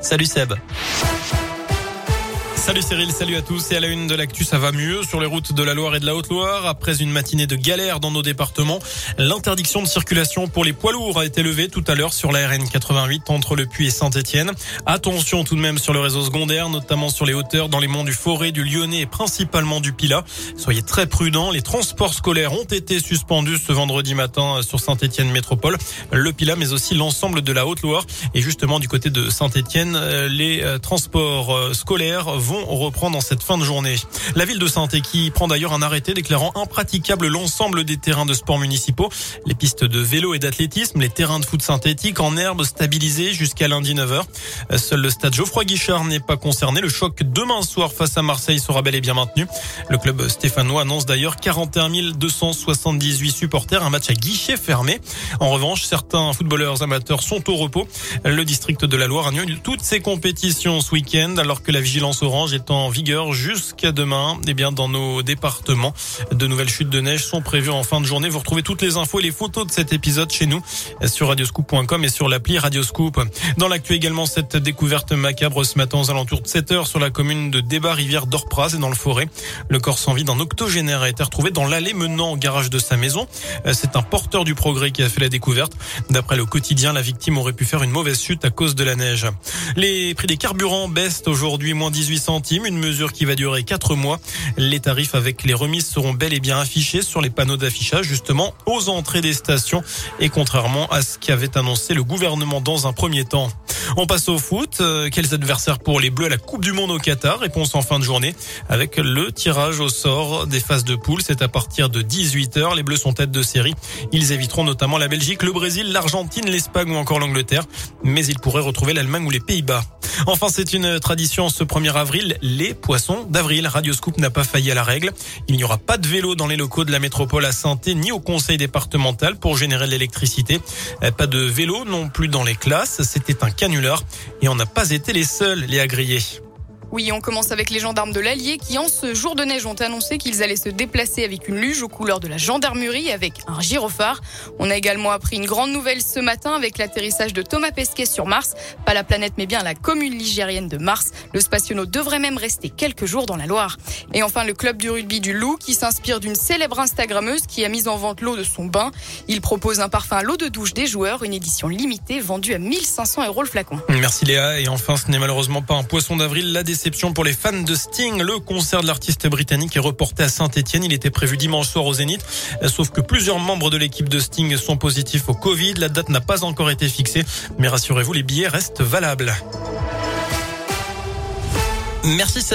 Salut Seb. Salut Cyril, salut à tous. Et à la une de l'actu, ça va mieux sur les routes de la Loire et de la Haute-Loire. Après une matinée de galère dans nos départements, l'interdiction de circulation pour les poids lourds a été levée tout à l'heure sur la RN 88 entre le Puy et Saint-Etienne. Attention tout de même sur le réseau secondaire, notamment sur les hauteurs dans les monts du Forêt, du Lyonnais et principalement du Pilat. Soyez très prudents. Les transports scolaires ont été suspendus ce vendredi matin sur Saint-Etienne Métropole, le Pilat, mais aussi l'ensemble de la Haute-Loire. Et justement, du côté de Saint-Etienne, les euh, transports euh, scolaires vont reprendre en cette fin de journée. La ville de saint qui prend d'ailleurs un arrêté déclarant impraticable l'ensemble des terrains de sport municipaux, les pistes de vélo et d'athlétisme, les terrains de foot synthétique en herbe stabilisés jusqu'à lundi 9h. Seul le stade Geoffroy Guichard n'est pas concerné. Le choc demain soir face à Marseille sera bel et bien maintenu. Le club stéphanois annonce d'ailleurs 41 278 supporters, un match à guichet fermé. En revanche, certains footballeurs amateurs sont au repos. Le district de la Loire annule toutes ses compétitions ce week-end alors que la vigilance orange est en vigueur jusqu'à demain. Eh bien, dans nos départements, de nouvelles chutes de neige sont prévues en fin de journée. Vous retrouvez toutes les infos et les photos de cet épisode chez nous sur radioscoop.com et sur l'appli Radioscoop. Dans l'actu également, cette découverte macabre ce matin aux alentours de 7 heures sur la commune de Débat-Rivière d'Orpraz et dans le forêt. Le corps sans vie d'un octogénaire a été retrouvé dans l'allée menant au garage de sa maison. C'est un porteur du progrès qui a fait la découverte. D'après le quotidien, la victime aurait pu faire une mauvaise chute à cause de la neige. Les prix des carburants baissent aujourd'hui, moins 18 une mesure qui va durer quatre mois. Les tarifs avec les remises seront bel et bien affichés sur les panneaux d'affichage justement aux entrées des stations et contrairement à ce qu'avait annoncé le gouvernement dans un premier temps. On passe au foot. Euh, quels adversaires pour les Bleus à la Coupe du Monde au Qatar? Réponse en fin de journée avec le tirage au sort des phases de poule. C'est à partir de 18h. Les Bleus sont tête de série. Ils éviteront notamment la Belgique, le Brésil, l'Argentine, l'Espagne ou encore l'Angleterre. Mais ils pourraient retrouver l'Allemagne ou les Pays-Bas. Enfin, c'est une tradition ce 1er avril, les poissons d'avril. Radio Scoop n'a pas failli à la règle. Il n'y aura pas de vélo dans les locaux de la métropole à saint ni au conseil départemental pour générer l'électricité. Euh, pas de vélo non plus dans les classes. C'était un canular et on n'a pas été les seuls, les agriers. Oui, on commence avec les gendarmes de l'Allier qui, en ce jour de neige, ont annoncé qu'ils allaient se déplacer avec une luge aux couleurs de la gendarmerie avec un gyrophare. On a également appris une grande nouvelle ce matin avec l'atterrissage de Thomas Pesquet sur Mars. Pas la planète, mais bien la commune ligérienne de Mars. Le spationaute devrait même rester quelques jours dans la Loire. Et enfin, le club du rugby du Loup qui s'inspire d'une célèbre Instagrammeuse qui a mis en vente l'eau de son bain. Il propose un parfum à l'eau de douche des joueurs, une édition limitée vendue à 1500 euros le flacon. Merci Léa. Et enfin, ce n'est malheureusement pas un poisson d'avril. La pour les fans de Sting. Le concert de l'artiste britannique est reporté à Saint-Etienne. Il était prévu dimanche soir au Zénith. Sauf que plusieurs membres de l'équipe de Sting sont positifs au Covid. La date n'a pas encore été fixée. Mais rassurez-vous, les billets restent valables. Merci.